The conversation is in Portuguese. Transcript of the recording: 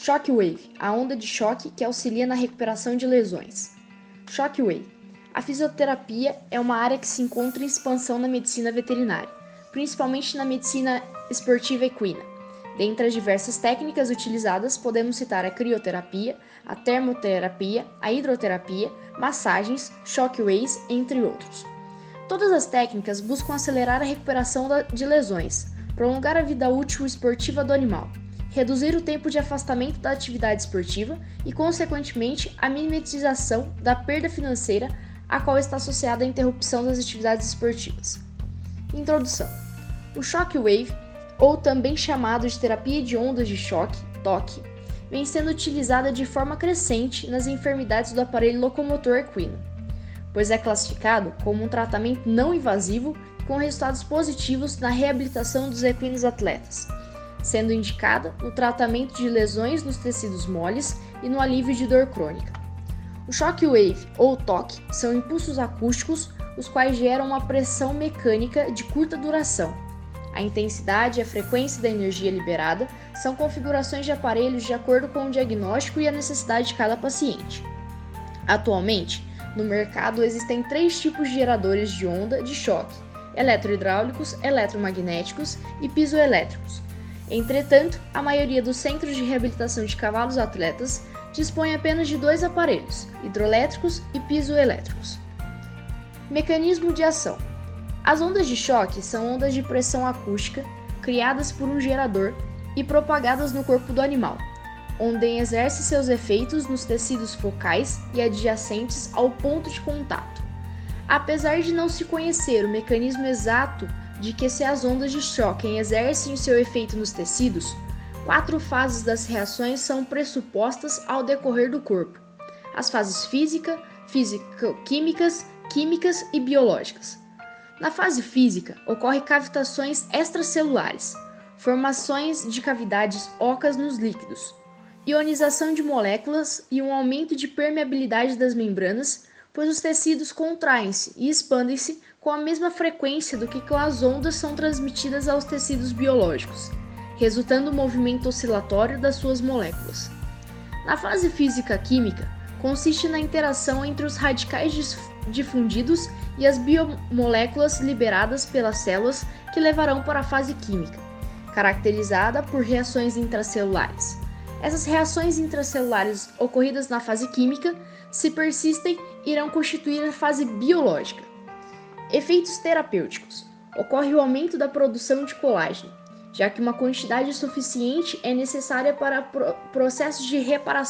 Shockwave, a onda de choque que auxilia na recuperação de lesões. Shockwave. A fisioterapia é uma área que se encontra em expansão na medicina veterinária, principalmente na medicina esportiva equina. Dentre as diversas técnicas utilizadas, podemos citar a crioterapia, a termoterapia, a hidroterapia, massagens, shockwaves, entre outros. Todas as técnicas buscam acelerar a recuperação de lesões, prolongar a vida útil esportiva do animal, reduzir o tempo de afastamento da atividade esportiva e, consequentemente, a mimetização da perda financeira a qual está associada à interrupção das atividades esportivas. Introdução: O shockwave ou também chamado de terapia de ondas de choque, TOC, vem sendo utilizada de forma crescente nas enfermidades do aparelho locomotor equino, pois é classificado como um tratamento não invasivo com resultados positivos na reabilitação dos equinos atletas, sendo indicada no tratamento de lesões nos tecidos moles e no alívio de dor crônica. O shockwave ou TOC são impulsos acústicos os quais geram uma pressão mecânica de curta duração a intensidade e a frequência da energia liberada são configurações de aparelhos de acordo com o diagnóstico e a necessidade de cada paciente. Atualmente, no mercado existem três tipos de geradores de onda de choque: eletrohidráulicos, eletromagnéticos e pisoelétricos. Entretanto, a maioria dos centros de reabilitação de cavalos atletas dispõe apenas de dois aparelhos, hidroelétricos e pisoelétricos. Mecanismo de ação: as ondas de choque são ondas de pressão acústica criadas por um gerador e propagadas no corpo do animal, onde exerce seus efeitos nos tecidos focais e adjacentes ao ponto de contato. Apesar de não se conhecer o mecanismo exato de que se as ondas de choque exercem seu efeito nos tecidos, quatro fases das reações são pressupostas ao decorrer do corpo: as fases física, físico-químicas, químicas e biológicas. Na fase física, ocorrem cavitações extracelulares, formações de cavidades ocas nos líquidos, ionização de moléculas e um aumento de permeabilidade das membranas, pois os tecidos contraem-se e expandem-se com a mesma frequência do que as ondas são transmitidas aos tecidos biológicos, resultando no movimento oscilatório das suas moléculas. Na fase física-química, consiste na interação entre os radicais difundidos e as biomoléculas liberadas pelas células que levarão para a fase química, caracterizada por reações intracelulares. Essas reações intracelulares ocorridas na fase química, se persistem, irão constituir a fase biológica. Efeitos terapêuticos: ocorre o aumento da produção de colágeno, já que uma quantidade suficiente é necessária para processos de reparação